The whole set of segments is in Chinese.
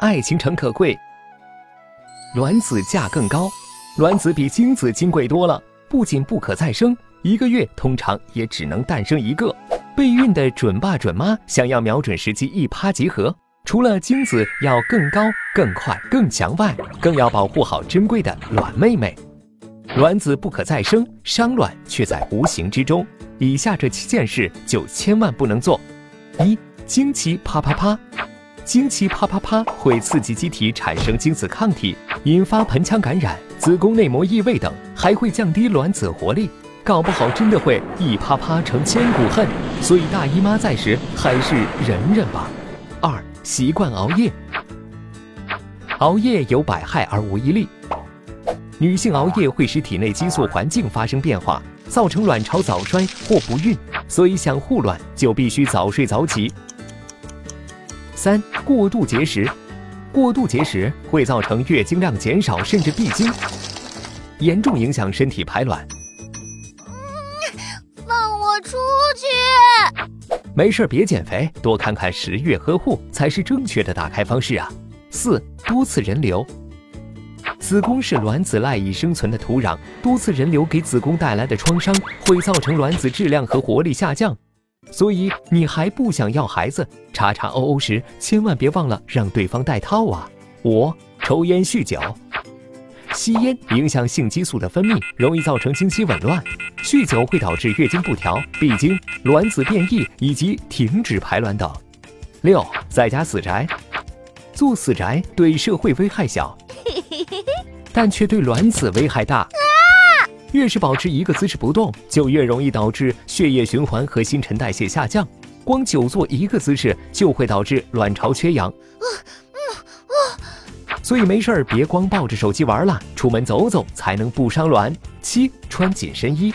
爱情诚可贵。卵子价更高，卵子比精子金贵多了，不仅不可再生，一个月通常也只能诞生一个。备孕的准爸准妈想要瞄准时机一拍即合，除了精子要更高、更快、更强外，更要保护好珍贵的卵妹妹。卵子不可再生，伤卵却在无形之中。以下这七件事就千万不能做：一、经期啪啪啪。经期啪啪啪会刺激机体产生精子抗体，引发盆腔感染、子宫内膜异位等，还会降低卵子活力，搞不好真的会一啪啪成千古恨。所以大姨妈在时还是忍忍吧。二、习惯熬夜，熬夜有百害而无一利。女性熬夜会使体内激素环境发生变化，造成卵巢早衰或不孕，所以想护卵就必须早睡早起。三、过度节食，过度节食会造成月经量减少甚至闭经，严重影响身体排卵。放我出去！没事别减肥，多看看十月呵护才是正确的打开方式啊。四、多次人流，子宫是卵子赖以生存的土壤，多次人流给子宫带来的创伤会造成卵子质量和活力下降。所以你还不想要孩子，查查哦哦时千万别忘了让对方带套啊！五、抽烟酗酒，吸烟影响性激素的分泌，容易造成经期紊乱；酗酒会导致月经不调、闭经、卵子变异以及停止排卵等。六、在家死宅，做死宅对社会危害小，但却对卵子危害大。越是保持一个姿势不动，就越容易导致血液循环和新陈代谢下降。光久坐一个姿势就会导致卵巢缺氧。所以没事儿别光抱着手机玩了，出门走走才能不伤卵。七，穿紧身衣。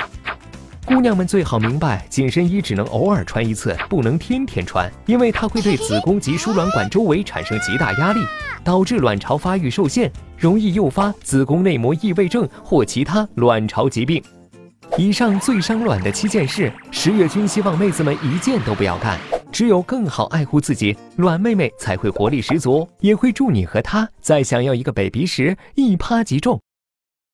姑娘们最好明白，紧身衣只能偶尔穿一次，不能天天穿，因为它会对子宫及输卵管周围产生极大压力，导致卵巢发育受限，容易诱发子宫内膜异位症或其他卵巢疾病。以上最伤卵的七件事，十月君希望妹子们一件都不要干。只有更好爱护自己，卵妹妹才会活力十足，也会助你和她在想要一个 baby 时一趴即中。